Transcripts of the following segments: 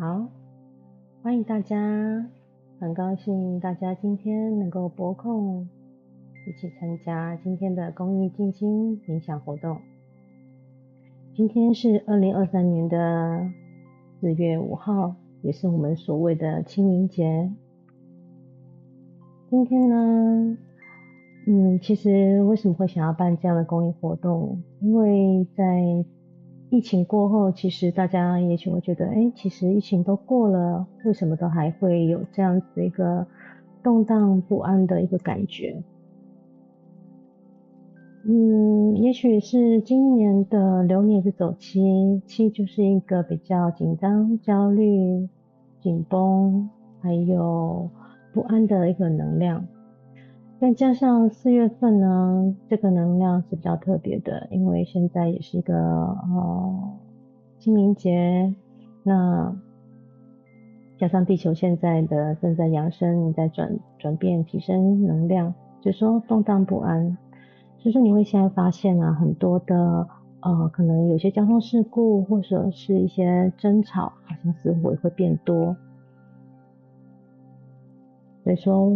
好，欢迎大家，很高兴大家今天能够拨空一起参加今天的公益静心冥想活动。今天是二零二三年的四月五号，也是我们所谓的清明节。今天呢，嗯，其实为什么会想要办这样的公益活动？因为在疫情过后，其实大家也许会觉得，哎，其实疫情都过了，为什么都还会有这样子一个动荡不安的一个感觉？嗯，也许是今年的流年是走七，七就是一个比较紧张、焦虑、紧绷，还有不安的一个能量。再加上四月份呢，这个能量是比较特别的，因为现在也是一个呃清明节，那加上地球现在的正在扬升，你在转转变提升能量，就说动荡不安，所以说你会现在发现啊，很多的呃可能有些交通事故或者是一些争吵，好像似乎也会变多。所以说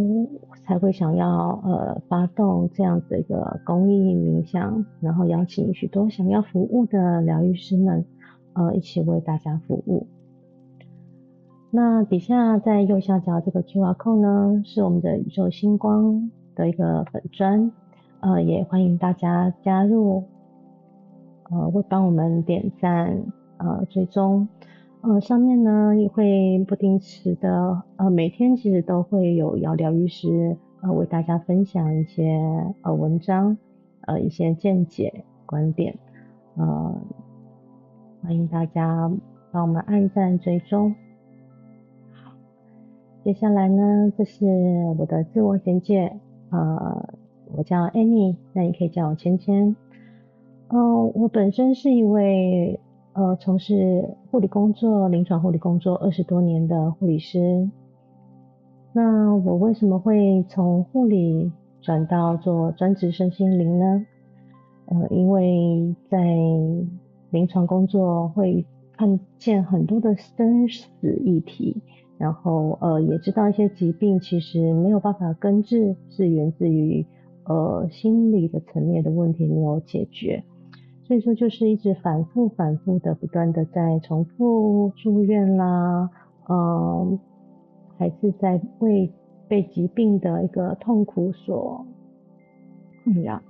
才会想要呃发动这样子一个公益冥想，然后邀请许多想要服务的疗愈师们呃一起为大家服务。那底下在右下角这个 QR code 呢，是我们的宇宙星光的一个粉砖，呃也欢迎大家加入，呃会帮我们点赞呃追踪。呃，上面呢也会不定时的，呃，每天其实都会有瑶疗愈师呃为大家分享一些呃文章，呃一些见解观点，呃欢迎大家帮我们按赞追踪。好，接下来呢，这是我的自我简介，呃，我叫 Annie，那你可以叫我芊芊。嗯，我本身是一位。呃，从事护理工作、临床护理工作二十多年的护理师。那我为什么会从护理转到做专职身心灵呢？呃，因为在临床工作会看见很多的生死议题，然后呃也知道一些疾病其实没有办法根治，是源自于呃心理的层面的问题没有解决。所以说，就是一直反复、反复的、不断的在重复住院啦，嗯，还是在为被疾病的一个痛苦所困扰，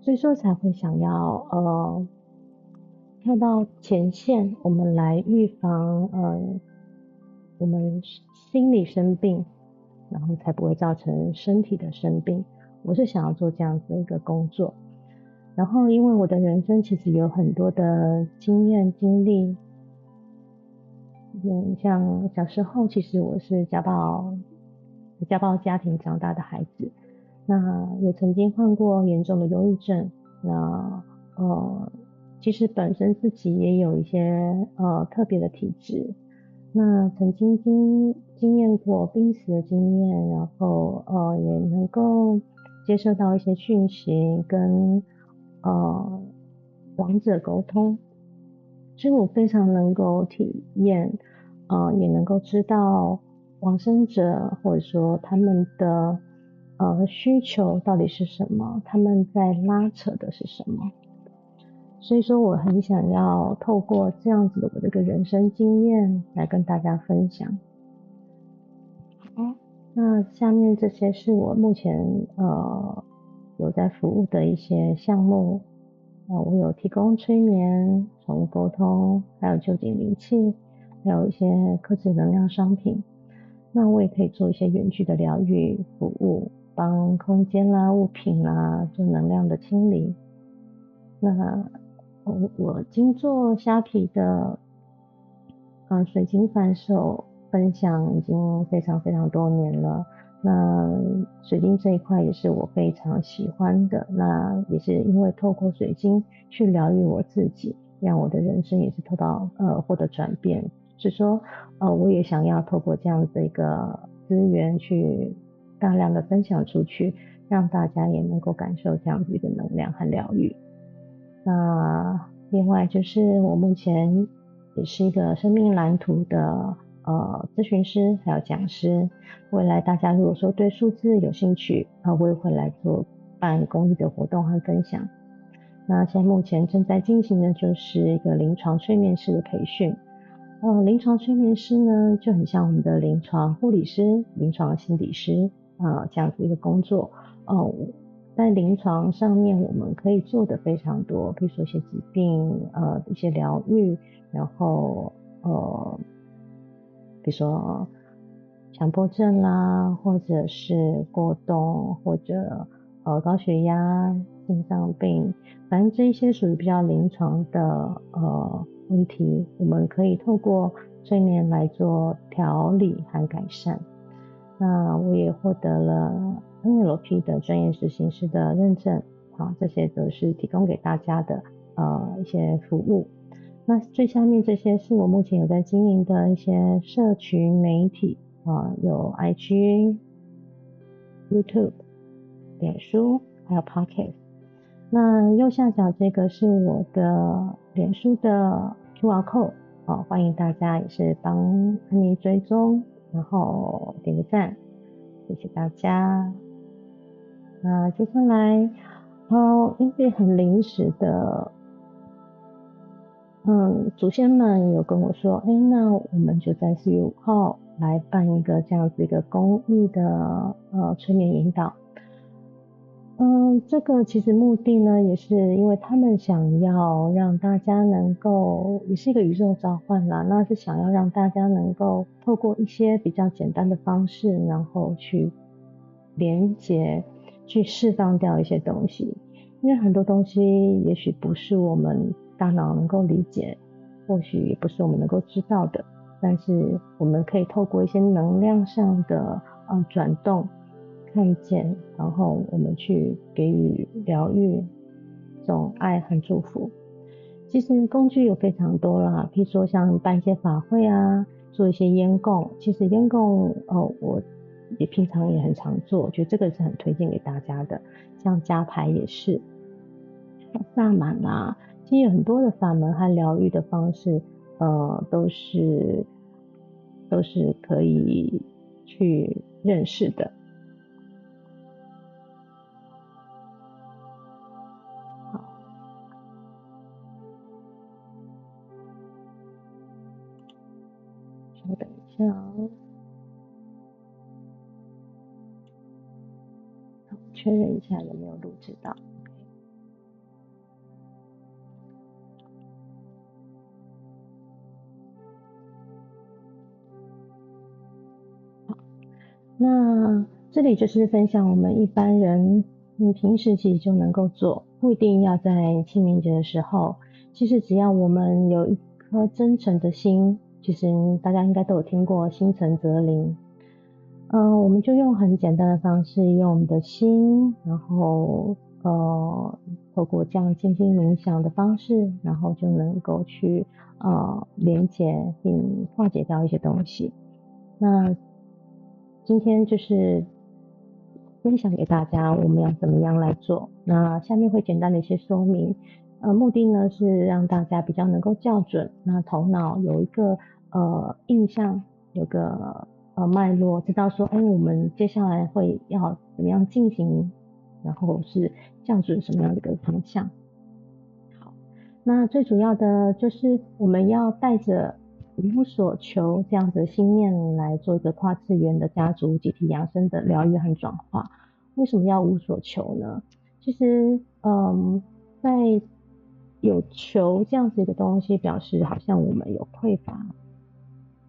所以说才会想要呃跳到前线，我们来预防呃我们心理生病，然后才不会造成身体的生病。我是想要做这样子的一个工作。然后，因为我的人生其实有很多的经验经历，嗯，像小时候其实我是家暴家暴家庭长大的孩子，那也曾经患过严重的忧郁症，那呃，其实本身自己也有一些呃特别的体质，那曾经经经验过濒死的经验，然后呃也能够接受到一些讯息跟。呃，亡者沟通，所以我非常能够体验，呃，也能够知道往生者或者说他们的呃需求到底是什么，他们在拉扯的是什么。所以说，我很想要透过这样子的我的一个人生经验来跟大家分享。那下面这些是我目前呃。有在服务的一些项目，啊，我有提供催眠、宠物沟通，还有就近灵气，还有一些科技能量商品。那我也可以做一些远距的疗愈服务，帮空间啦、物品啦做能量的清理。那我我经做虾皮的，啊，水晶反手分享已经非常非常多年了。那水晶这一块也是我非常喜欢的，那也是因为透过水晶去疗愈我自己，让我的人生也是得到呃获得转变。是说呃我也想要透过这样的一个资源去大量的分享出去，让大家也能够感受这样子一个能量和疗愈。那另外就是我目前也是一个生命蓝图的呃咨询师，还有讲师。未来大家如果说对数字有兴趣，啊，我也会来做办公益的活动和分享。那现在目前正在进行的就是一个临床催眠师的培训。呃，临床催眠师呢就很像我们的临床护理师、临床心理师啊这样子一个工作。哦，在临床上面我们可以做的非常多，比如说一些疾病呃一些疗愈，然后呃比如说强迫症啦，或者是过动，或者呃高血压。心脏病，反正这一些属于比较临床的呃问题，我们可以透过催眠来做调理和改善。那我也获得了 NLP 的专业执行师的认证，好，这些都是提供给大家的呃一些服务。那最下面这些是我目前有在经营的一些社群媒体啊，有 IG、YouTube、脸书，还有 Podcast。那右下角这个是我的脸书的 QR code，好，欢迎大家也是帮安妮追踪，然后点个赞，谢谢大家。那接下来，哦，因为很临时的，嗯，祖先们有跟我说，哎，那我们就在四月五号来办一个这样子一个公益的呃催眠引导。嗯，这个其实目的呢，也是因为他们想要让大家能够，也是一个宇宙召唤啦，那是想要让大家能够透过一些比较简单的方式，然后去连接，去释放掉一些东西。因为很多东西也许不是我们大脑能够理解，或许也不是我们能够知道的，但是我们可以透过一些能量上的呃转动。看见，然后我们去给予疗愈，这种爱和祝福。其实工具有非常多啦，譬如说像办一些法会啊，做一些烟供。其实烟供，哦，我也平常也很常做，我觉得这个是很推荐给大家的。像加牌也是，萨满啊，其很多的法门和疗愈的方式，呃，都是都是可以去认识的。好，确认一下有没有录制到。这里就是分享我们一般人，你平时其实就能够做，不一定要在清明节的时候。其实只要我们有一颗真诚的心。其实大家应该都有听过心诚则灵，嗯，我们就用很简单的方式，用我们的心，然后呃，透过这样静心冥想的方式，然后就能够去呃连接并化解掉一些东西。那今天就是分享给大家我们要怎么样来做。那下面会简单的一些说明。呃，目的呢是让大家比较能够校准，那头脑有一个呃印象，有个呃脉络，知道说，哎，我们接下来会要怎么样进行，然后是校准什么样的一个方向。好，那最主要的就是我们要带着无所求这样子的心念来做一个跨次元的家族集体养生的疗愈和转化。为什么要无所求呢？其实，嗯，在有求这样子一个东西，表示好像我们有匮乏，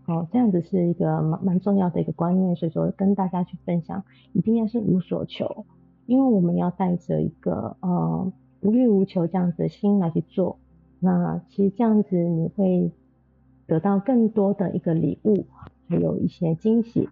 哦，这样子是一个蛮蛮重要的一个观念，所以说跟大家去分享，一定要是无所求，因为我们要带着一个呃无欲无求这样子的心来去做，那其实这样子你会得到更多的一个礼物，还有一些惊喜。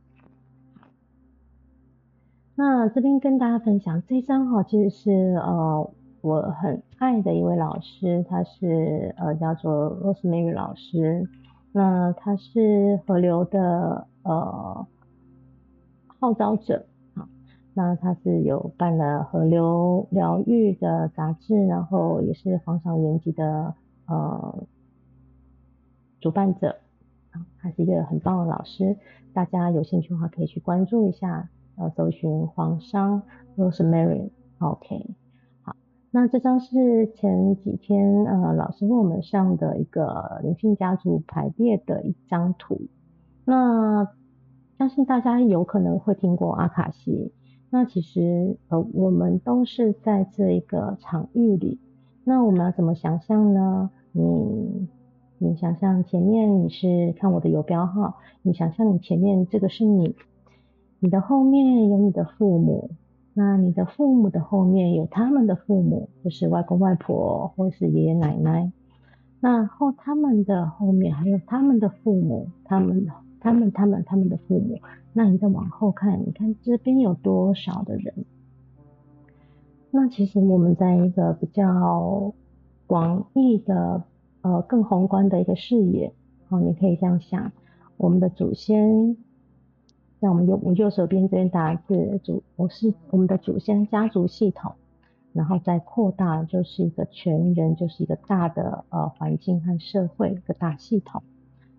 那这边跟大家分享这张哈，其实是呃。我很爱的一位老师，他是呃叫做 Rosemary 老师，那他是河流的呃号召者，那他是有办了河流疗愈的杂志，然后也是黄小元吉的呃主办者啊，他是一个很棒的老师，大家有兴趣的话可以去关注一下，呃，搜寻黄商 Rosemary，OK。好，那这张是前几天呃老师为我们上的一个灵性家族排列的一张图，那相信大家有可能会听过阿卡西。那其实呃，我们都是在这一个场域里。那我们要怎么想象呢？你你想象前面你是看我的游标号，你想象你前面这个是你，你的后面有你的父母，那你的父母的后面有他们的父母，就是外公外婆或是爷爷奶奶。那后他们的后面还有他们的父母，他们的他们他们他们的父母。那你再往后看，你看这边有多少的人？那其实我们在一个比较广义的、呃更宏观的一个视野，哦，你可以这样想：我们的祖先，像我们右我右手边这边打字，祖我是我们的祖先家族系统，然后再扩大就是一个全人，就是一个大的呃环境和社会一个大系统，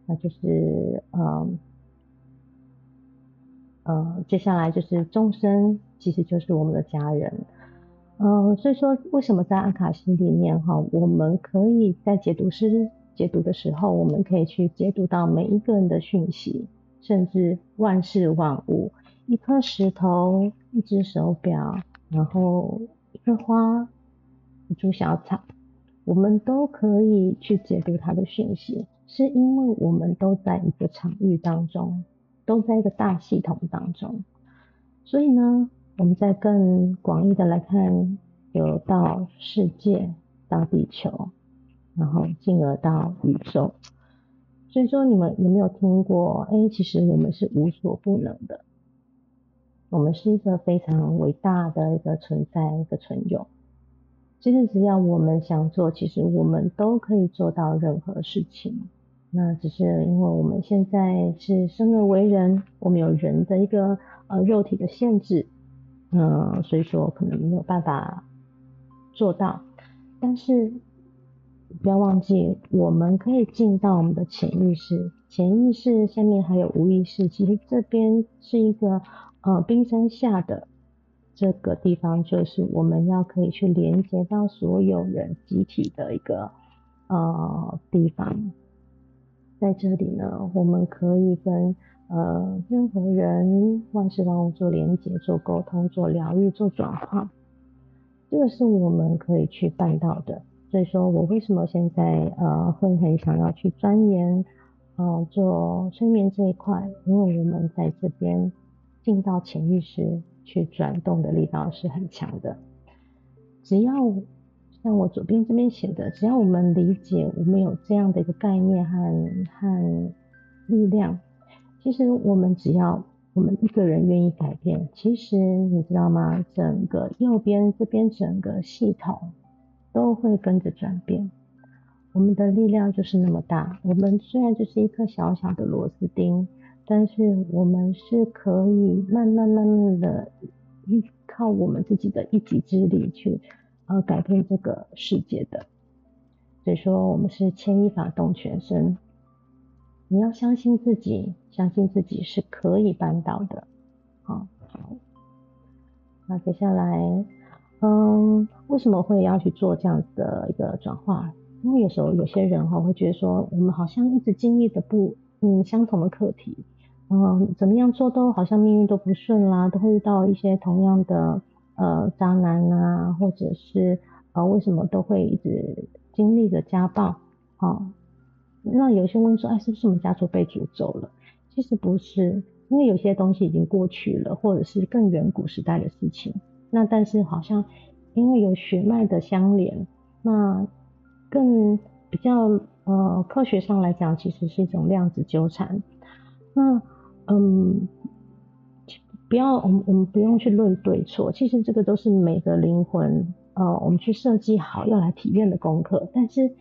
那就是呃。呃，接下来就是众生，其实就是我们的家人。嗯，所以说为什么在阿卡西里面哈，我们可以在解读师解读的时候，我们可以去解读到每一个人的讯息，甚至万事万物，一颗石头，一只手表，然后一棵花，一株小草，我们都可以去解读它的讯息，是因为我们都在一个场域当中。都在一个大系统当中，所以呢，我们再更广义的来看，有到世界，到地球，然后进而到宇宙。所以说，你们有没有听过？哎，其实我们是无所不能的，我们是一个非常伟大的一个存在，一个存有。其实只要我们想做，其实我们都可以做到任何事情。那只是因为我们现在是生而为人，我们有人的一个呃肉体的限制，嗯，所以说可能没有办法做到。但是不要忘记，我们可以进到我们的潜意识，潜意识下面还有无意识，其实这边是一个呃冰山下的这个地方，就是我们要可以去连接到所有人集体的一个呃地方。在这里呢，我们可以跟呃任何人、万事万物做连接、做沟通、做疗愈、做转化，这个是我们可以去办到的。所以说我为什么现在呃会很想要去钻研呃做催眠这一块，因为我们在这边进到潜意识去转动的力道是很强的，只要。像我左边这边写的，只要我们理解，我们有这样的一个概念和和力量，其实我们只要我们一个人愿意改变，其实你知道吗？整个右边这边整个系统都会跟着转变。我们的力量就是那么大。我们虽然就是一颗小小的螺丝钉，但是我们是可以慢慢慢慢的依靠我们自己的一己之力去。呃，改变这个世界的，所以说我们是牵一发动全身。你要相信自己，相信自己是可以办到的。好，好。那接下来，嗯，为什么会要去做这样子的一个转化？因为有时候有些人哈会觉得说，我们好像一直经历的不，嗯，相同的课题，嗯，怎么样做都好像命运都不顺啦，都会遇到一些同样的。呃，渣男啊，或者是呃，为什么都会一直经历着家暴？哦，那有些问说，哎，是不是我们家族被诅咒了？其实不是，因为有些东西已经过去了，或者是更远古时代的事情。那但是好像因为有血脉的相连，那更比较呃科学上来讲，其实是一种量子纠缠。那嗯。不要，我们我们不用去论对错，其实这个都是每个灵魂，呃，我们去设计好要来体验的功课。但是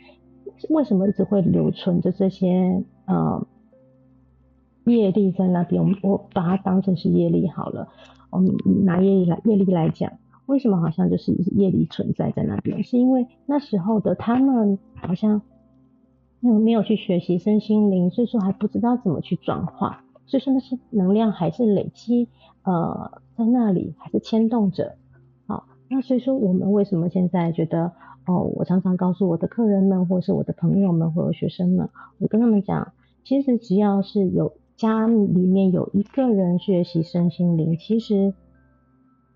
为什么一直会留存着这些呃业力在那边？我们我把它当成是业力好了。我们拿业力来业力来讲，为什么好像就是业力存在在那边？是因为那时候的他们好像因为没有去学习身心灵，所以说还不知道怎么去转化，所以说那些能量还是累积呃在那里，还是牵动着。那所以说我们为什么现在觉得哦，我常常告诉我的客人们，或是我的朋友们，或者学生们，我跟他们讲，其实只要是有家里面有一个人学习身心灵，其实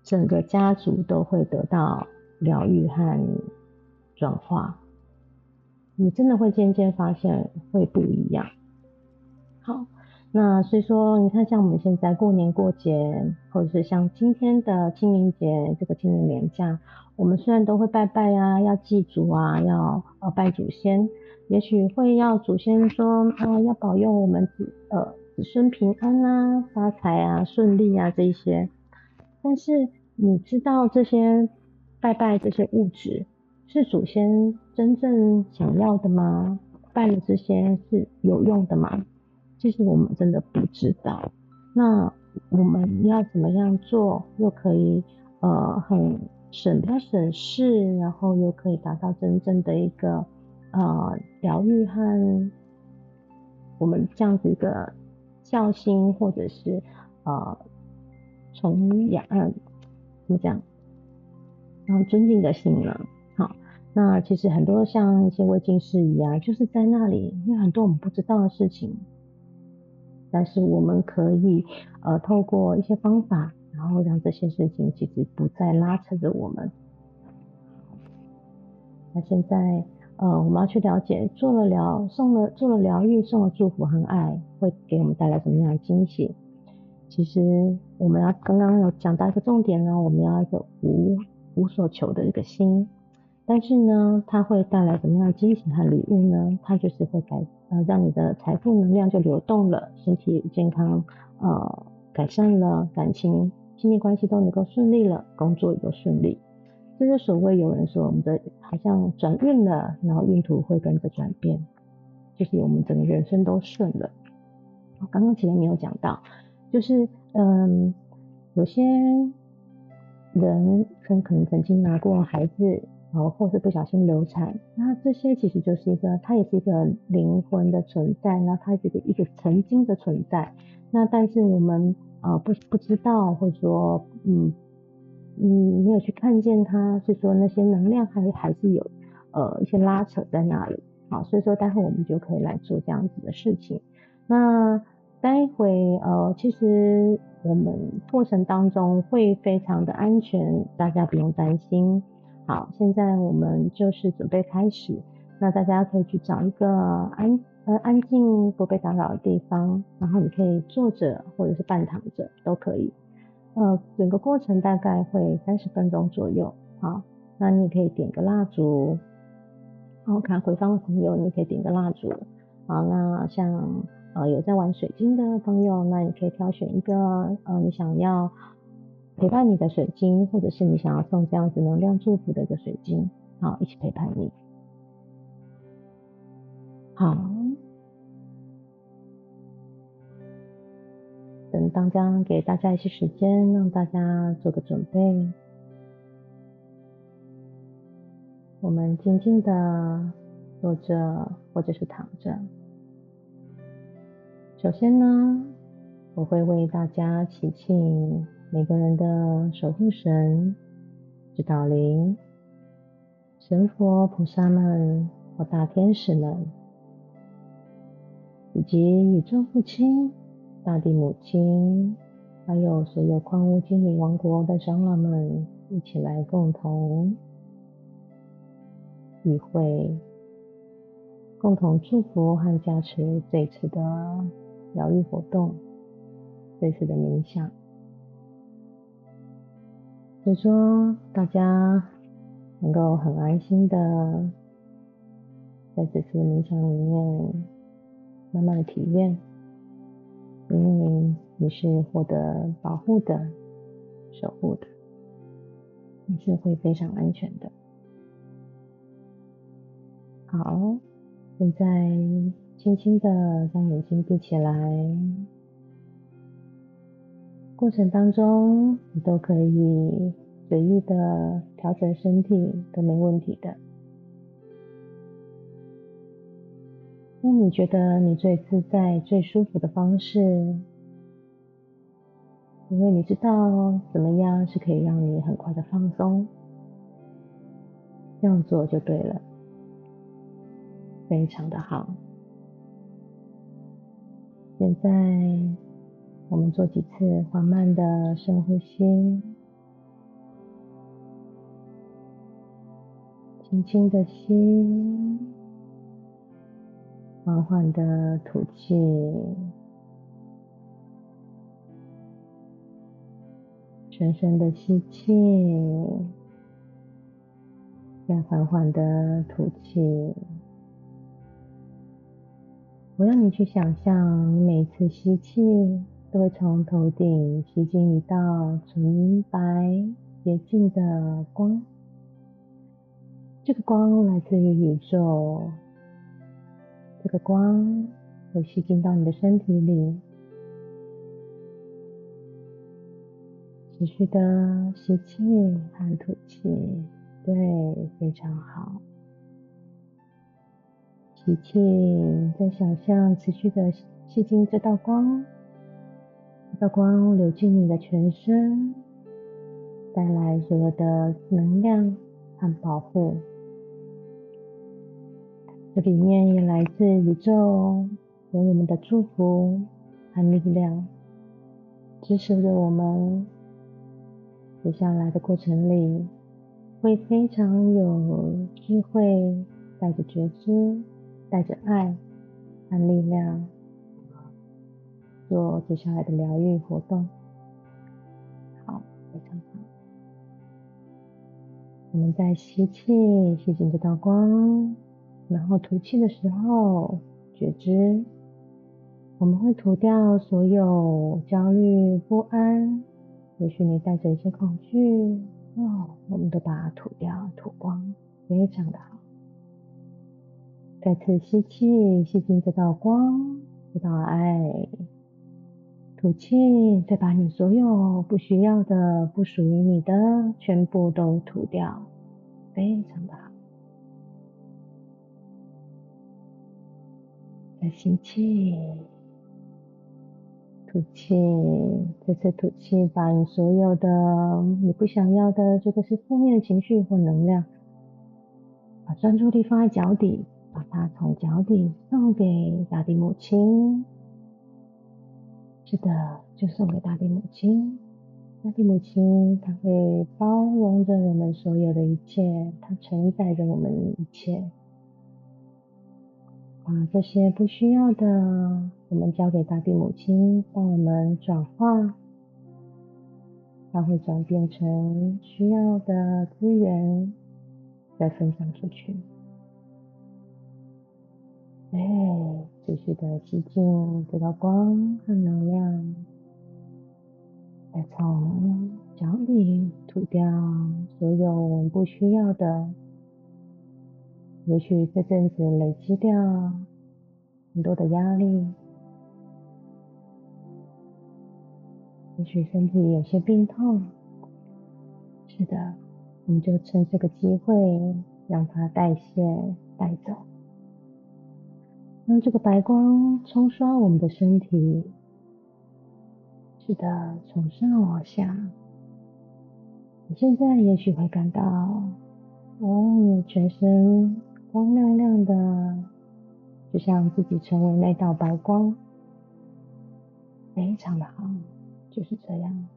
整个家族都会得到疗愈和转化。你真的会渐渐发现会不一样。好，那所以说，你看像我们现在过年过节，或者是像今天的清明节这个清明年假，我们虽然都会拜拜啊，要祭祖啊，要呃拜祖先，也许会要祖先说啊，要保佑我们子呃子孙平安啊、发财啊、顺利啊这一些。但是你知道这些拜拜这些物质？是祖先真正想要的吗？拜的这些是有用的吗？其实我们真的不知道。那我们要怎么样做，又可以呃很省不省事，然后又可以达到真正的一个呃疗愈和我们这样子一个孝心，或者是呃崇仰怎么讲，然后尊敬的心呢？好那其实很多像一些未经事宜啊，就是在那里，因为很多我们不知道的事情，但是我们可以呃透过一些方法，然后让这些事情其实不再拉扯着我们。那现在呃我们要去了解，做了疗送了做了疗愈，送了祝福和爱，会给我们带来什么样的惊喜？其实我们要刚刚有讲到一个重点呢，我们要一个无无所求的一个心。但是呢，它会带来什么样的惊喜和礼物呢？它就是会改呃，让你的财富能量就流动了，身体健康呃改善了，感情亲密关系都能够顺利了，工作也都顺利。这是所谓有人说我们的好像转运了，然后运途会跟着转变，就是我们整个人生都顺了。刚刚前面没有讲到，就是嗯，有些人可可能曾经拿过孩子。哦，或是不小心流产，那这些其实就是一个，它也是一个灵魂的存在，那它是一个一个曾经的存在，那但是我们呃不不知道，或者说嗯嗯没有去看见它，所以说那些能量还还是有呃一些拉扯在那里，好，所以说待会我们就可以来做这样子的事情，那待会呃其实我们过程当中会非常的安全，大家不用担心。好，现在我们就是准备开始。那大家可以去找一个安呃安静不被打扰的地方，然后你可以坐着或者是半躺着都可以。呃，整个过程大概会三十分钟左右。好，那你也可以点个蜡烛。然后看回放的朋友，你可以点个蜡烛。好，那像呃有在玩水晶的朋友，那你可以挑选一个呃你想要。陪伴你的水晶，或者是你想要送这样子能量祝福的一个水晶，好，一起陪伴你。好，等当家给大家一些时间，让大家做个准备。我们静静的坐着，或者是躺着。首先呢，我会为大家祈请。每个人的守护神、指导灵、神佛、菩萨们或大天使们，以及宇宙父亲、大地母亲，还有所有矿物精灵王国的长老们，一起来共同与会，共同祝福和加持这次的疗愈活动，这次的冥想。所以说，大家能够很安心的在这次冥想里面慢慢的体验，因为你是获得保护的、守护的，你是会非常安全的。好，现在轻轻的将眼睛闭起来。过程当中，你都可以随意的调整身体，都没问题的。那你觉得你最自在、最舒服的方式？因为你知道怎么样是可以让你很快的放松，这样做就对了，非常的好。现在我们做几次缓慢的深呼吸，轻轻的吸，缓缓的吐气，深深的吸气，再缓缓的吐气。我让你去想象，你每一次吸气都会从头顶吸进一道纯白洁净的光，这个光来自于宇宙，这个光会吸进到你的身体里，持续的吸气和吐气，对，非常好。吸气，再想象持续的吸进这道光，这道光流进你的全身，带来所有的能量和保护。这里面也来自宇宙给我们的祝福和力量，支持着我们接下来的过程里会非常有智慧，带着觉知。带着爱和力量做接下来的疗愈活动，好，非常好。我们在吸气，吸进这道光，然后吐气的时候，觉知我们会吐掉所有焦虑、不安，也许你带着一些恐惧，哦，我们都把它吐掉、吐光，非常的好。再次吸气，吸进这道光，这道爱；吐气，再把你所有不需要的、不属于你的，全部都吐掉，非常的好。再吸气，吐气，这次吐气，把你所有的你不想要的，这个是负面情绪或能量，把专注力放在脚底。把它从脚底送给大地母亲，是的，就送给大地母亲。大地母亲，她会包容着我们所有的一切，它承载着我们一切。把这些不需要的，我们交给大地母亲，帮我们转化，它会转变成需要的资源，再分享出去。哎，继续的吸进这道光和能量，再从脚底吐掉所有我们不需要的。也许这阵子累积掉很多的压力，也许身体有些病痛。是的，我们就趁这个机会让它代谢带走。让这个白光冲刷我们的身体，是的，从上往下。你现在也许会感到，哦，全身光亮亮的，就像自己成为那道白光，非常的好，就是这样。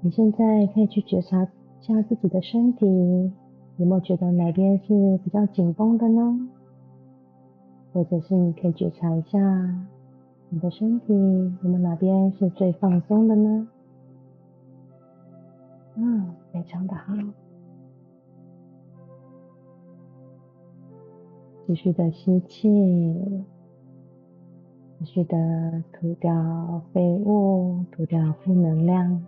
你现在可以去觉察一下自己的身体。有没有觉得哪边是比较紧绷的呢？或者是你可以觉察一下你的身体，有没有哪边是最放松的呢？嗯，非常的好。继续的吸气，继续的吐掉废物，吐掉负能量。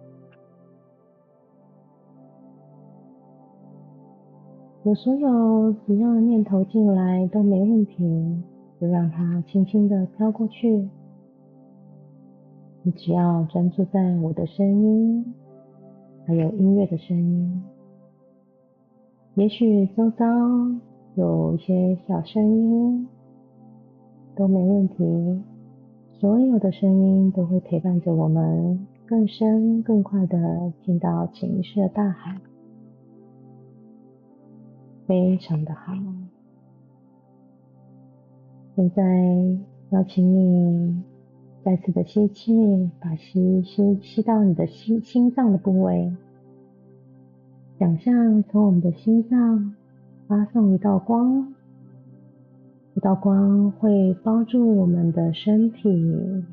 有所有只要念头进来都没问题，就让它轻轻的飘过去。你只要专注在我的声音，还有音乐的声音。也许周遭有一些小声音都没问题，所有的声音都会陪伴着我们更深更快的进到潜意识的大海，非常的好。现在邀请你再次的吸气，把吸吸吸到你的心心脏的部位，想象从我们的心脏发送一道光，一道光会包住我们的身体，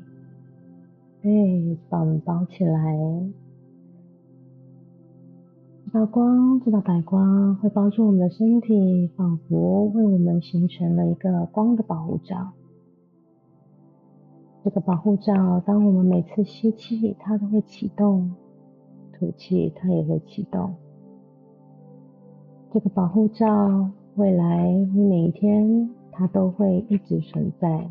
对，把我们包起来。这道光，这道白光会帮助我们的身体，仿佛为我们形成了一个光的保护罩。这个保护罩，当我们每次吸气，它都会启动；吐气，它也会启动。这个保护罩，未来你每一天，它都会一直存在。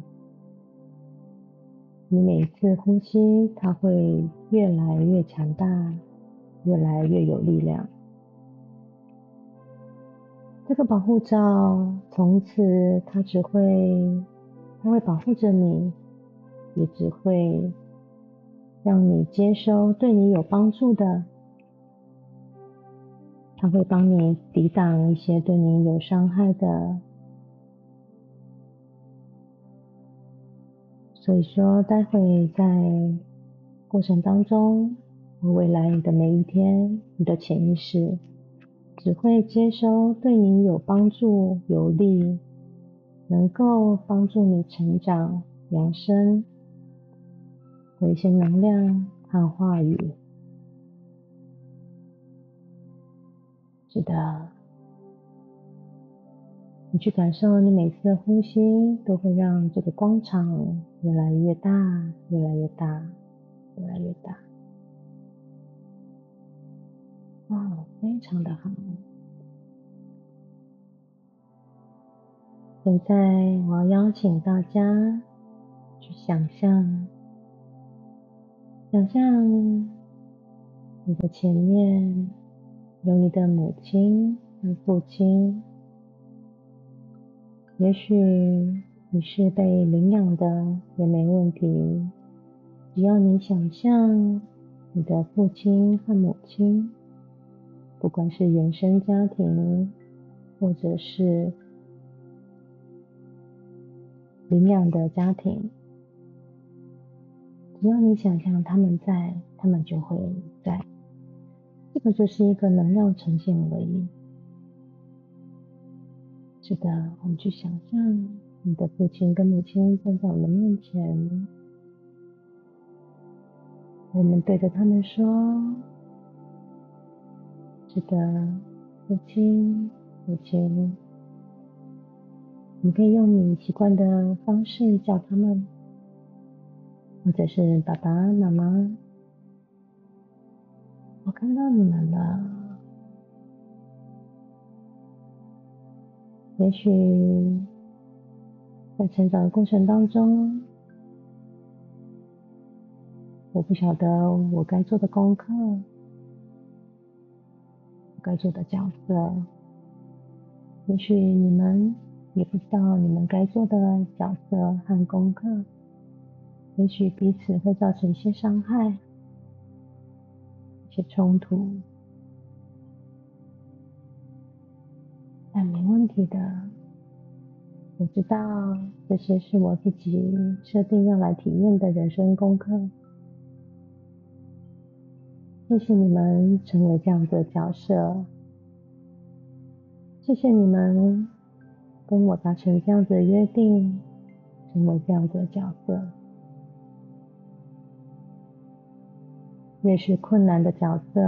你每一次呼吸，它会越来越强大。越来越有力量。这个保护罩从此它只会，它会保护着你，也只会让你接收对你有帮助的。它会帮你抵挡一些对你有伤害的。所以说，待会在过程当中。未来你的每一天，你的潜意识只会接收对你有帮助、有利、能够帮助你成长、扬升的一些能量和话语。是的，你去感受，你每次的呼吸都会让这个光场越来越大、越来越大、越来越大。哇，非常的好。现在我要邀请大家去想象，想象你的前面有你的母亲和父亲，也许你是被领养的也没问题，只要你想象你的父亲和母亲。不管是原生家庭，或者是领养的家庭，只要你想象他们在，他们就会在。这个就是一个能量呈现而已。是的，我们去想象你的父亲跟母亲站在我们面前，我们对着他们说。是的，父亲，母亲，你可以用你习惯的方式叫他们，或者是爸爸妈妈。我看到你们了。也许在成长的过程当中，我不晓得我该做的功课。该做的角色，也许你们也不知道你们该做的角色和功课，也许彼此会造成一些伤害、一些冲突，但没问题的。我知道这些是我自己设定要来体验的人生功课。谢谢你们成为这样的角色，谢谢你们跟我达成这样的约定，成为这样的角色。越是困难的角色，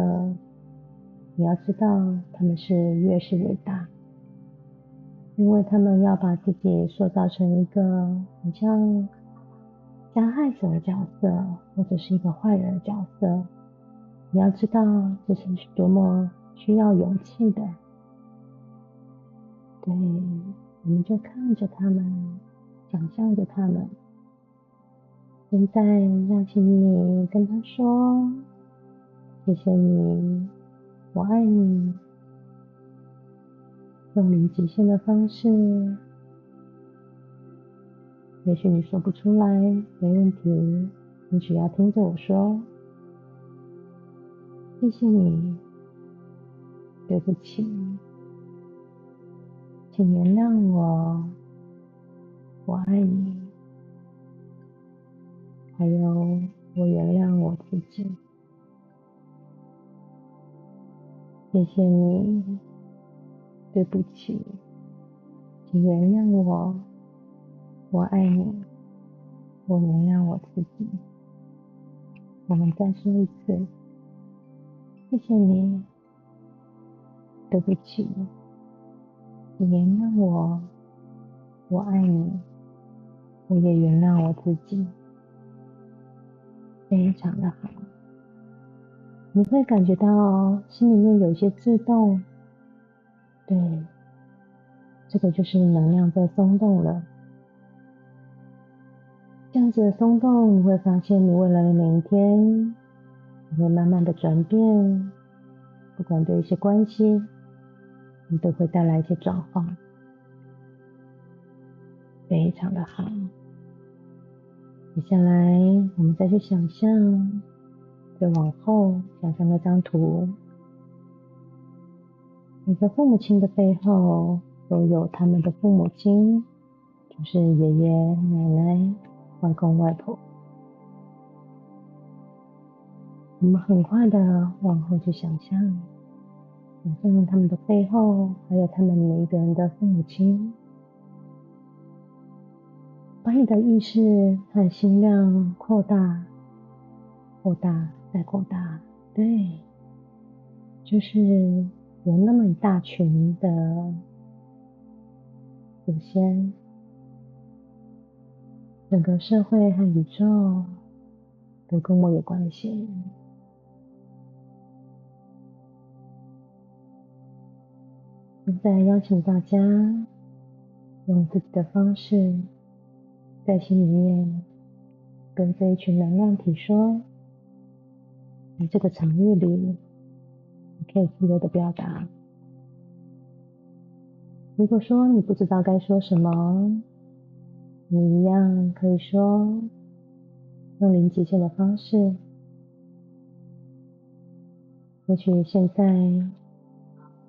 你要知道他们是越是伟大，因为他们要把自己塑造成一个很像加害者的角色，或者是一个坏人的角色。你要知道，这是多么需要勇气的。对，我们就看着他们，想象着他们。现在，让请你跟他说：“谢谢你，我爱你。”用你极限的方式。也许你说不出来，没问题，你只要听着我说。谢谢你，对不起，请原谅我，我爱你，还有我原谅我自己。谢谢你，对不起，请原谅我，我爱你，我原谅我自己。我们再说一次。谢谢你，对不起，你原谅我，我爱你，我也原谅我自己，非常的好。你会感觉到心里面有一些自动，对，这个就是能量在松动了。这样子的松动，你会发现，你未来的每一天。会慢慢的转变，不管对一些关系，你都会带来一些转化，非常的好。接下来，我们再去想象，再往后想象那张图，你的父母亲的背后都有他们的父母亲，就是爷爷奶奶、外公外婆。我们很快的往后去想象，想象他们的背后还有他们每一个人的父母亲，把你的意识和心量扩大、扩大再扩大，对，就是有那么一大群的祖先，整个社会和宇宙都跟我有关系。现在邀请大家用自己的方式，在心里面跟这一群能量体说：“在这个场域里，你可以自由的表达。如果说你不知道该说什么，你一样可以说用零极限的方式。也许现在。”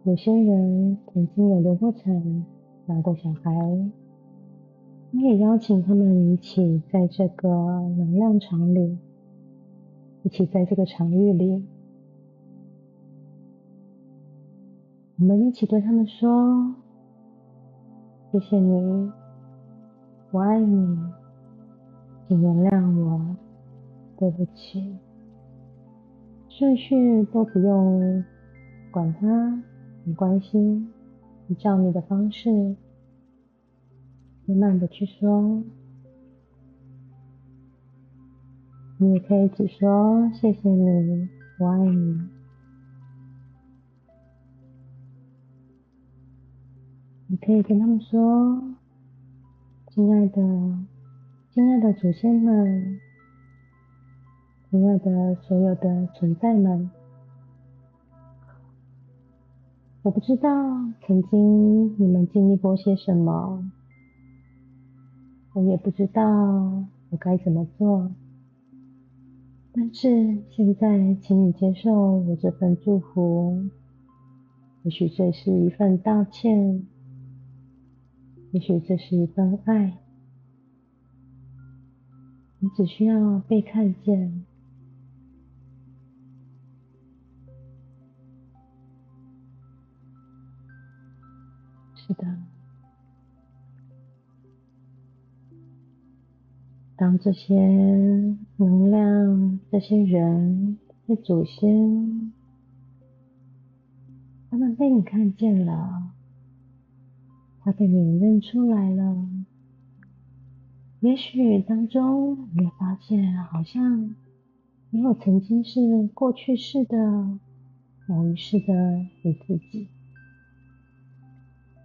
有些人曾经有流过产、养过小孩，你也邀请他们一起在这个能量场里，一起在这个场域里，我们一起对他们说：“谢谢你，我爱你，请原谅我，对不起。”顺序都不用管它。没关心，依照你的方式，慢慢的去说。你也可以只说谢谢你，我爱你。你可以跟他们说，亲爱的，亲爱的祖先们，亲爱的所有的存在们。我不知道曾经你们经历过些什么，我也不知道我该怎么做。但是现在，请你接受我这份祝福。也许这是一份道歉，也许这是一份爱。你只需要被看见。是的，当这些能量、这些人、这些祖先，他们被你看见了，他被你认出来了。也许当中你发现，好像你有曾经是过去式的某一世的你自己。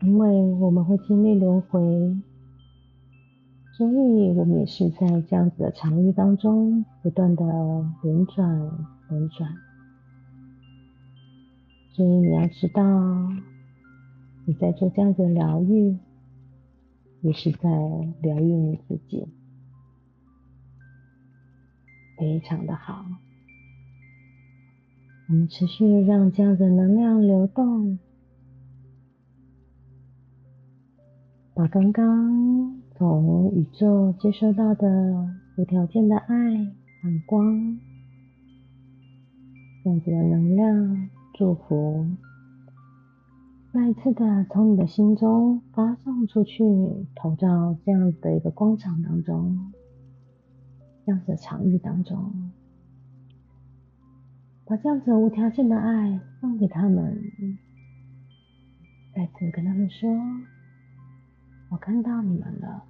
因为我们会经历轮回，所以我们也是在这样子的场域当中不断的轮转、轮转。所以你要知道，你在做这样的疗愈，也是在疗愈你自己，非常的好。我们持续让这样的能量流动，把刚刚从宇宙接收到的无条件的爱和光，这样子的能量祝福。再一次的从你的心中发送出去，投到这样的一个光场当中，这样子的场域当中，把这样子无条件的爱送给他们，再次跟他们说：“我看到你们了，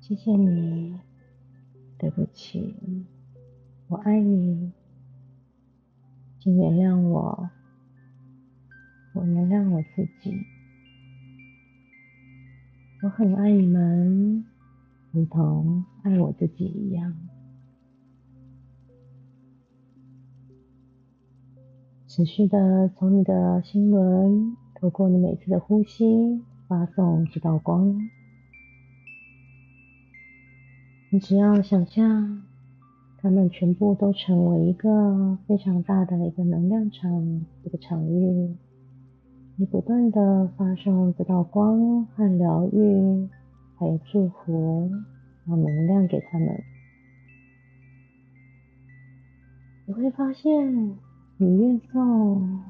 谢谢你，对不起，我爱你，请原谅我。”我原谅我自己，我很爱你们，如同爱我自己一样。持续的从你的心轮，透过你每次的呼吸，发送这道光。你只要想象，它们全部都成为一个非常大的一个能量场，一个场域。你不断的发送这道光和疗愈，还有祝福，和能量给他们。你会发现，你越送，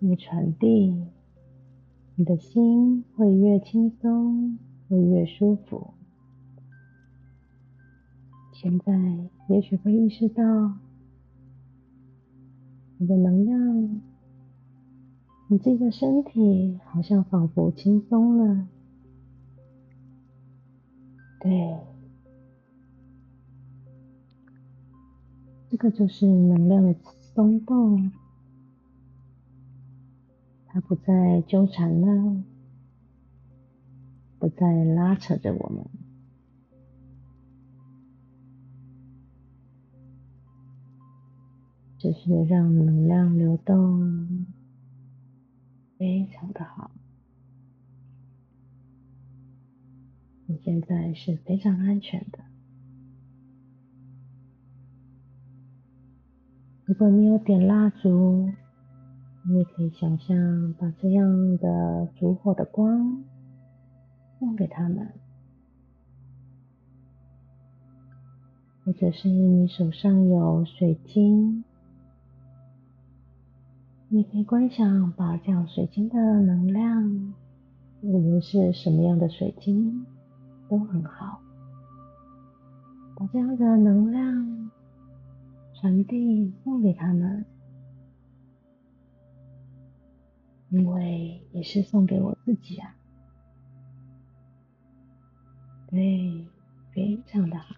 越传递，你的心会越轻松，会越舒服。现在也许会意识到，你的能量。你自己的身体好像仿佛轻松了，对，这个就是能量的松动，它不再纠缠了，不再拉扯着我们，只是让能量流动。非常的好，你现在是非常安全的。如果你有点蜡烛，你也可以想象把这样的烛火的光送给他们，或者是你手上有水晶。你可以观想，把这样水晶的能量，无论是什么样的水晶都很好，把这样的能量传递送给他们，因为也是送给我自己啊，对，非常的好。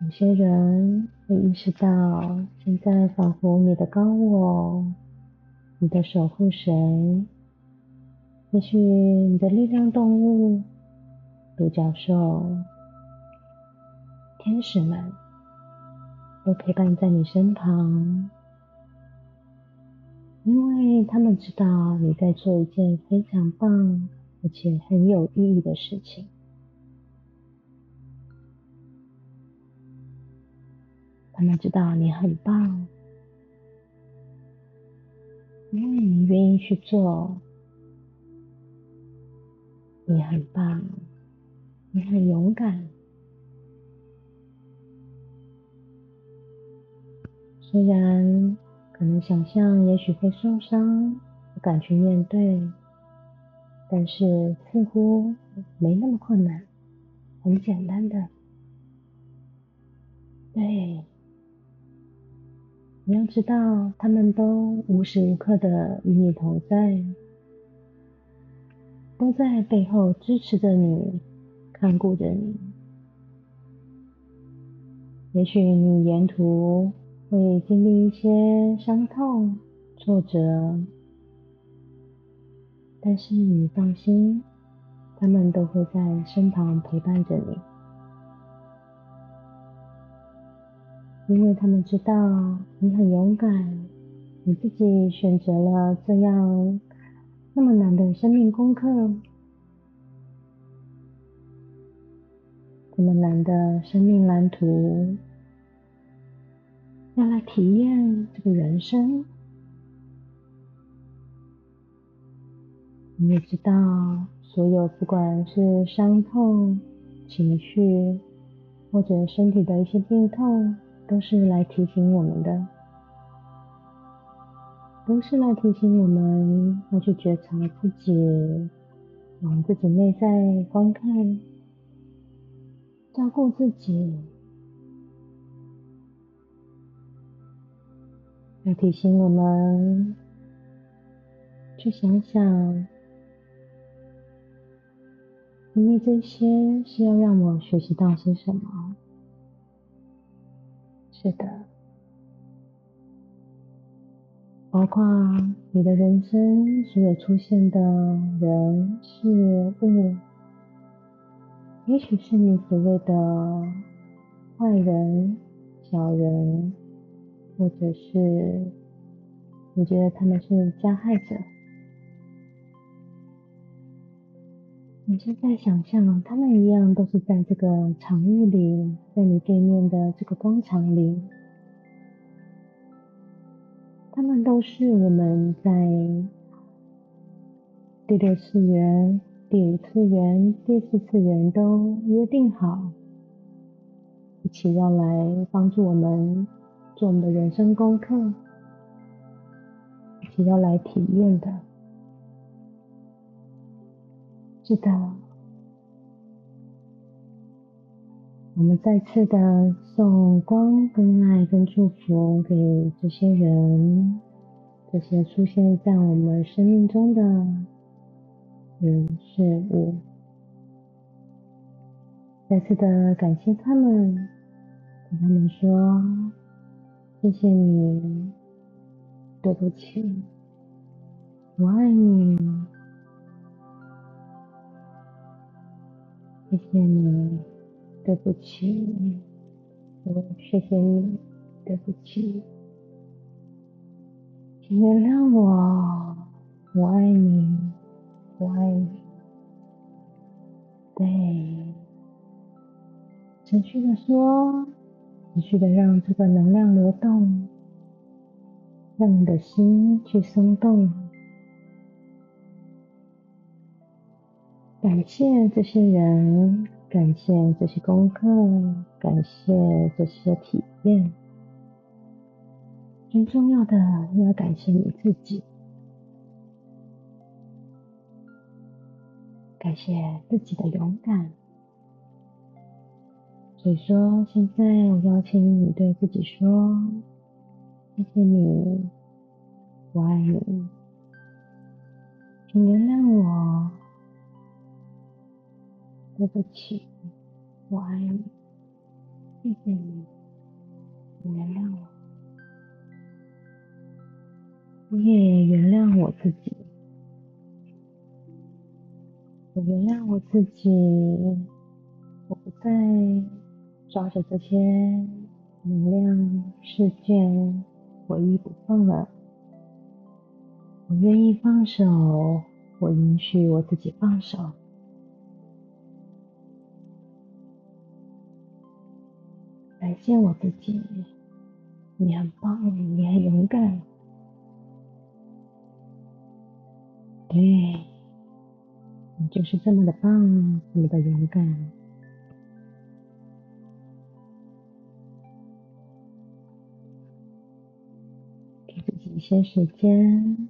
有些人会意识到，现在仿佛你的高我、你的守护神，也许你的力量动物、独角兽、天使们，都陪伴在你身旁，因为他们知道你在做一件非常棒而且很有意义的事情。他们知道你很棒，因为你愿意去做，你很棒，你很勇敢。虽然可能想象也许会受伤，不敢去面对，但是似乎没那么困难，很简单的，对。你要知道，他们都无时无刻的与你同在，都在背后支持着你，看顾着你。也许你沿途会经历一些伤痛、挫折，但是你放心，他们都会在身旁陪伴着你。因为他们知道你很勇敢，你自己选择了这样那么难的生命功课，这么难的生命蓝图，要来体验这个人生。你也知道，所有不管是伤痛、情绪，或者身体的一些病痛。都是来提醒我们的，都是来提醒我们要去觉察自己，往自己内在观看，照顾自己，要提醒我们去想想，因为这些是要让我学习到些什么。是的，包括你的人生所有出现的人事物，也许是你所谓的坏人、小人，或者是你觉得他们是加害者。你现在想象，他们一样都是在这个场域里，在你对面的这个广场里，他们都是我们在第六次元、第五次元、第四次元都约定好，一起要来帮助我们我们的人生功课，以及要来体验的。是的，我们再次的送光、跟爱、跟祝福给这些人，这些出现在我们生命中的人事物，再次的感谢他们，跟他们说谢谢你，对不起，我爱你。谢谢你，对不起，我谢谢你，对不起，请原谅我，我爱你，我爱你，对，持续的说，持续的让这个能量流动，让你的心去松动。感谢这些人，感谢这些功课，感谢这些体验。最重要的，要感谢你自己，感谢自己的勇敢。所以说，现在我邀请你对自己说：“谢谢你，我爱你，请原谅我。”对不起，我爱你，谢谢你，你原谅我，我也原谅我自己，我原谅我自己，我不再抓着这些能量事件回忆不放了，我愿意放手，我允许我自己放手。感谢我自己，你很棒，你很勇敢，对，你就是这么的棒，这么的勇敢。些时间，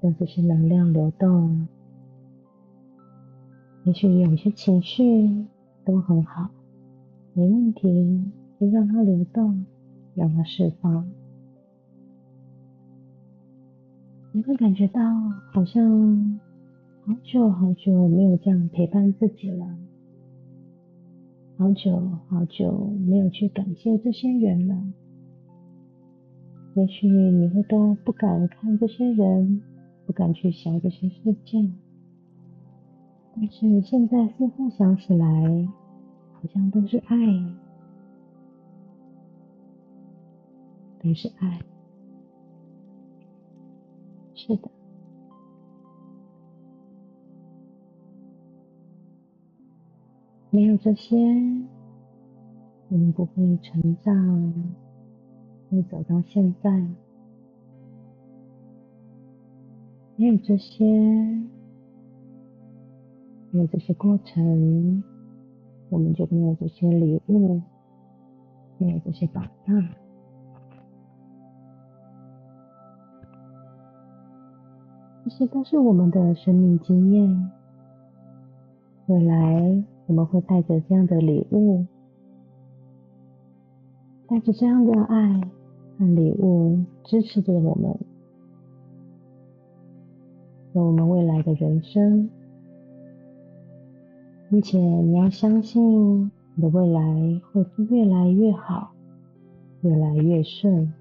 让这些能量流动。也许有些情绪都很好，没问题。就让它流动，让它释放。你会感觉到好像好久好久没有这样陪伴自己了，好久好久没有去感谢这些人了。也许你会都不敢看这些人，不敢去想这些事件，但是现在似乎想起来，好像都是爱。都是爱。是的，没有这些，我们不会成长，会走到现在。没有这些，没有这些过程，我们就没有这些礼物，没有这些宝藏。这些都是我们的生命经验。未来我们会带着这样的礼物，带着这样的爱和礼物，支持着我们。我们未来的人生，并且你要相信，你的未来会越来越好，越来越顺。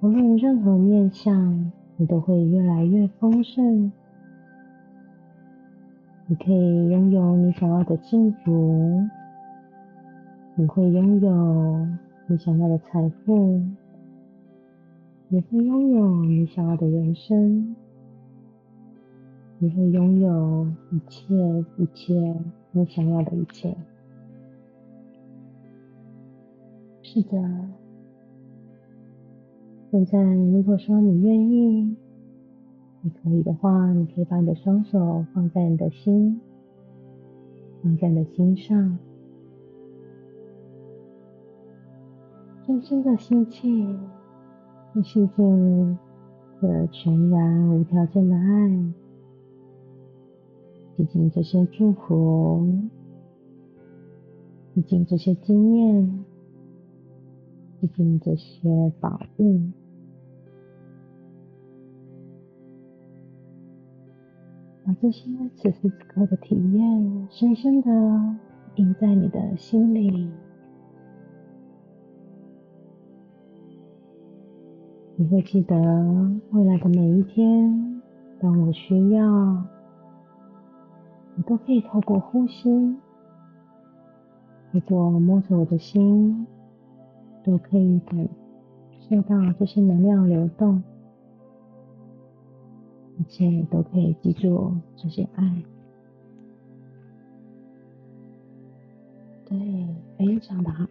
无论任何面相，你都会越来越丰盛。你可以拥有你想要的幸福，你会拥有你想要的财富。你会拥有你想要的人生，你会拥有一切一切你想要的一切。是的，现在如果说你愿意，你可以的话，你可以把你的双手放在你的心，放在你的心上，深深的吸气。你吸进这全然无条件的爱，吸进这些祝福，吸进这些经验，吸进这些宝物，把这些此时此刻的体验深深的印在你的心里。你会记得未来的每一天，当我需要，你都可以透过呼吸，透过摸着我的心，都可以感受到这些能量流动，一切都可以记住这些爱。对，非常的好。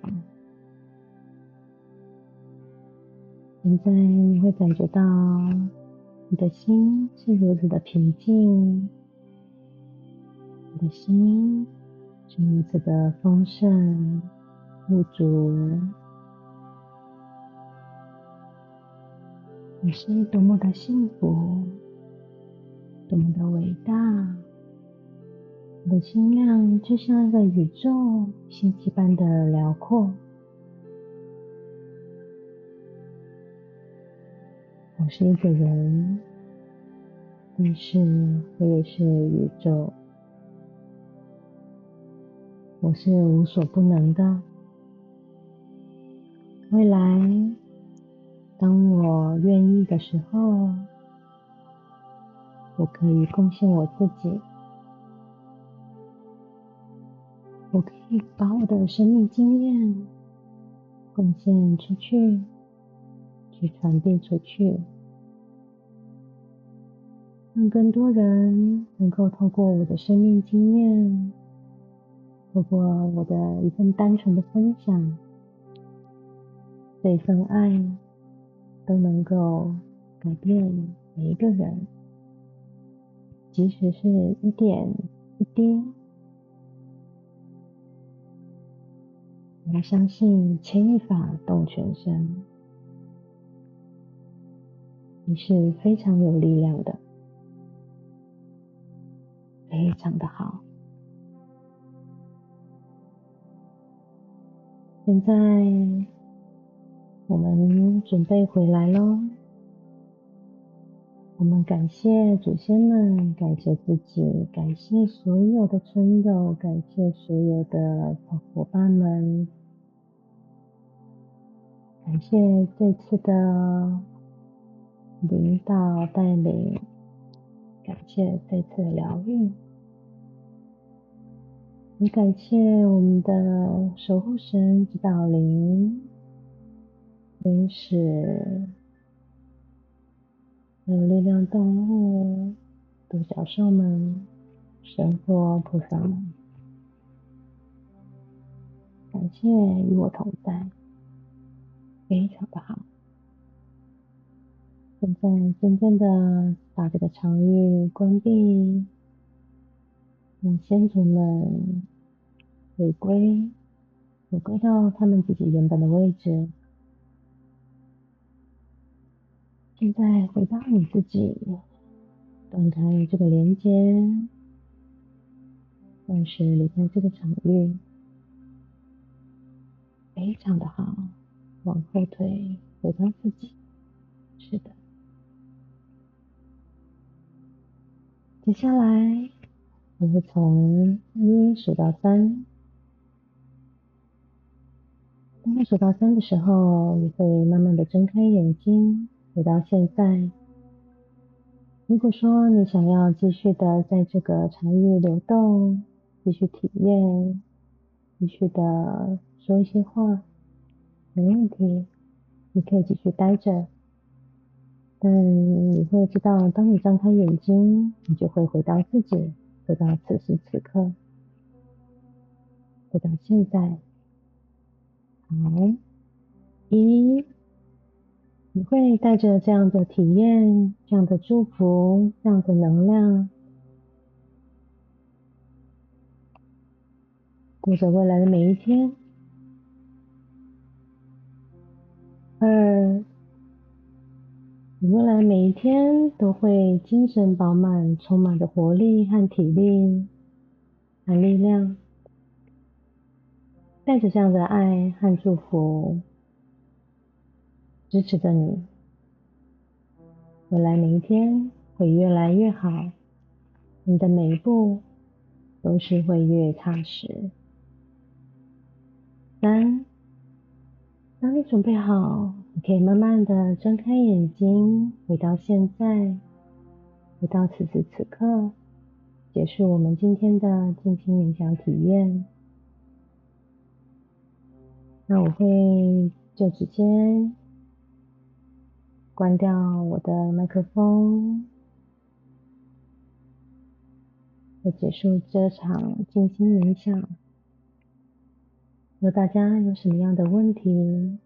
现在你会感觉到你的心是如此的平静，你的心是如此的丰盛富足，你是多么的幸福，多么的伟大，你的心量就像一个宇宙星际般的辽阔。我是一个人，但是我也是宇宙。我是无所不能的。未来，当我愿意的时候，我可以贡献我自己。我可以把我的生命经验贡献出去。去传递出去，让更多人能够透过我的生命经验，透过我的一份单纯的分享，这份爱都能够改变每一个人，即使是一点一滴。我相信牵一发动全身。你是非常有力量的，非常的好。现在我们准备回来喽。我们感谢祖先们，感谢自己，感谢所有的村友，感谢所有的伙伴们，感谢这次的。领导带领，感谢这次的疗愈，也感谢我们的守护神指导灵，天使、还有力量动物、独角兽们、神佛菩萨们，感谢与我同在，非常的好。现在渐渐的把这个场域关闭，让先祖们回归，回归到他们自己原本的位置。现在回到你自己，断开这个连接，暂时离开这个场域，非常的好。往后退，回到自己，是的。接下来，我会从一数到三。当我数到三的时候，你会慢慢的睁开眼睛，回到现在。如果说你想要继续的在这个场域流动，继续体验，继续的说一些话，没问题，你可以继续待着。但你会知道，当你张开眼睛，你就会回到自己，回到此时此刻，回到现在。好，一，你会带着这样的体验、这样的祝福、这样的能量，过着未来的每一天。二。你未来每一天都会精神饱满，充满着活力和体力和力量，带着这样的爱和祝福，支持着你。未来每一天会越来越好，你的每一步都是会越踏实。三，当你准备好。你可以慢慢的睁开眼睛，回到现在，回到此时此刻，结束我们今天的静心冥想体验。那我会就直接关掉我的麦克风，会结束这场静心冥想。如果大家有什么样的问题，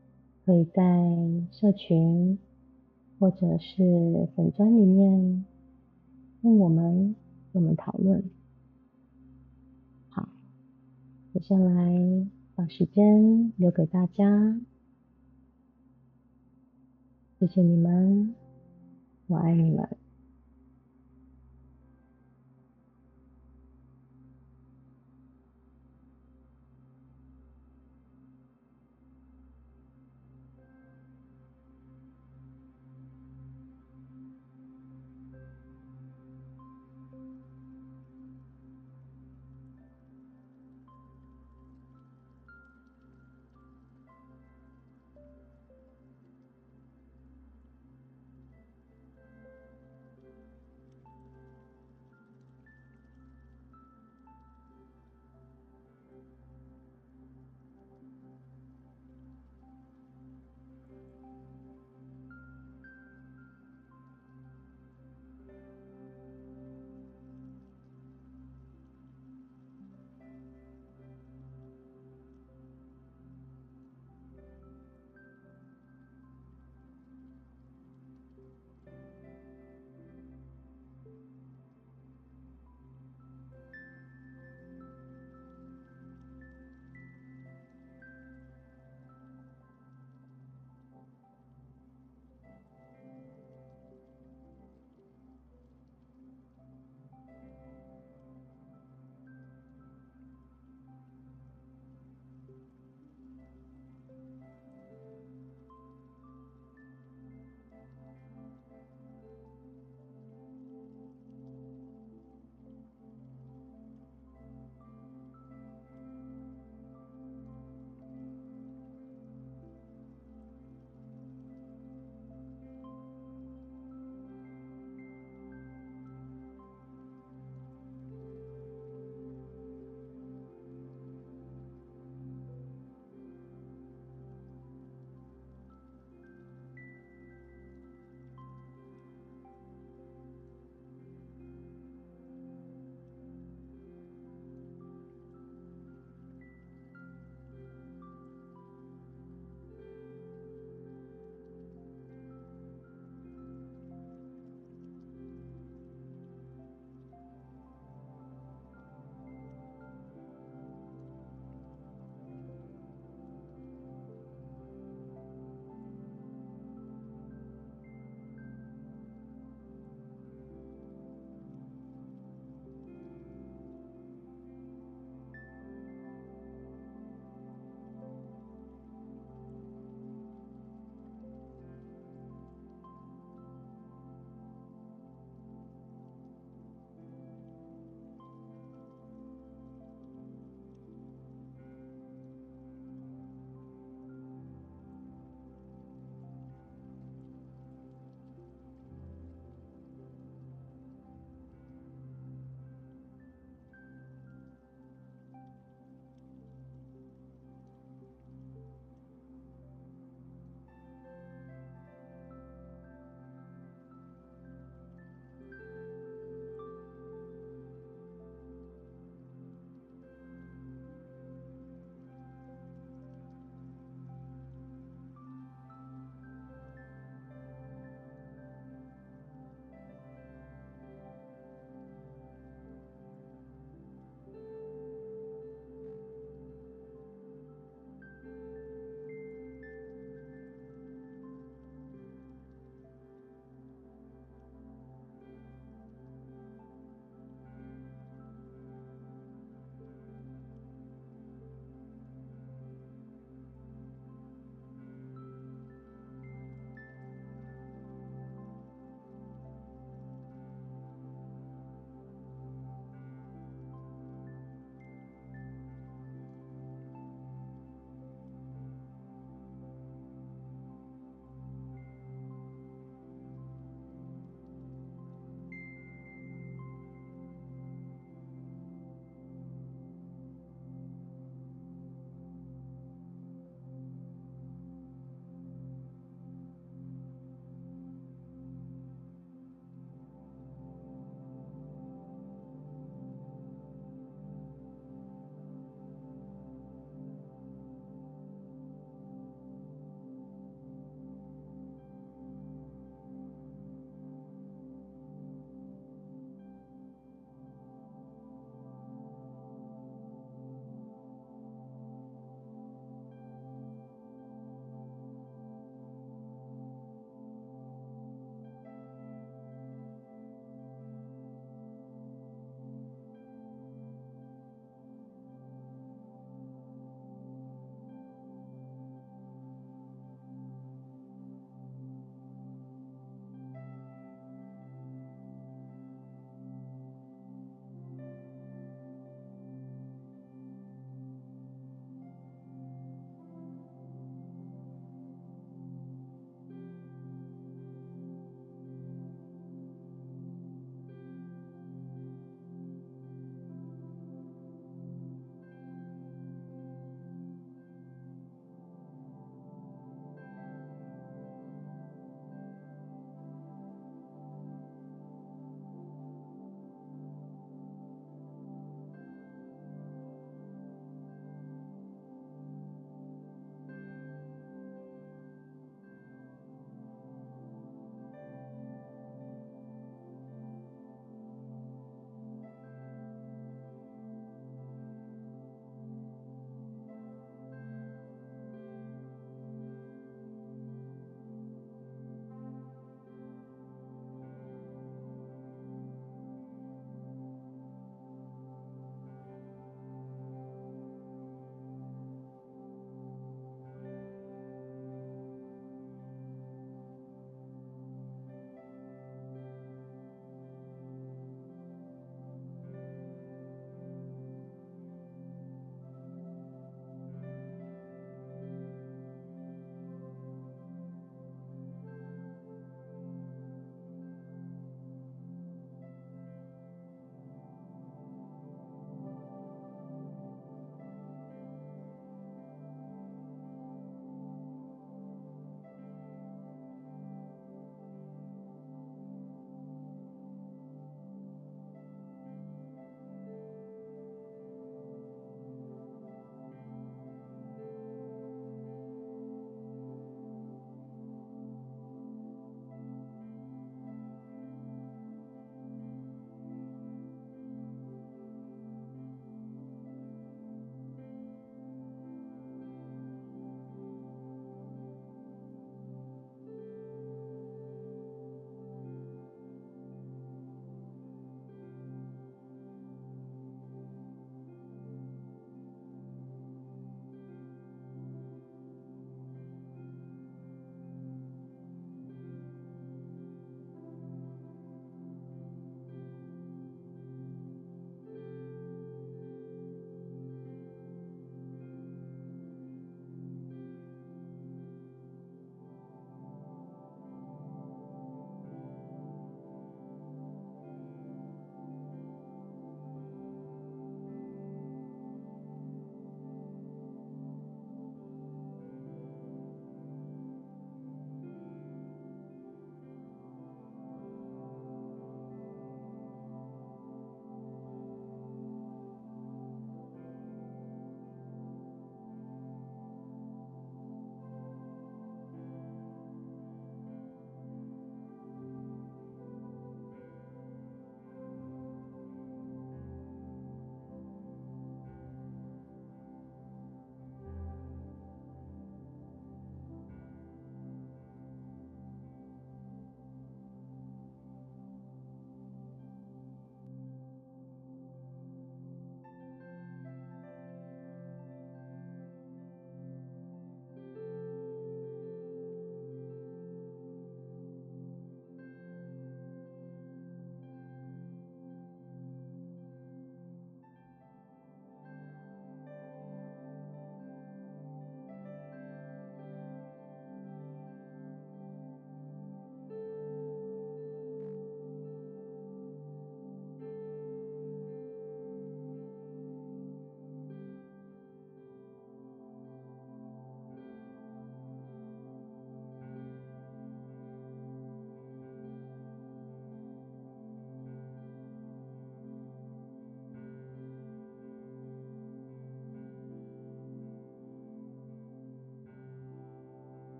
可以在社群或者是粉砖里面问我们，我们讨论。好，接下来把时间留给大家，谢谢你们，我爱你们。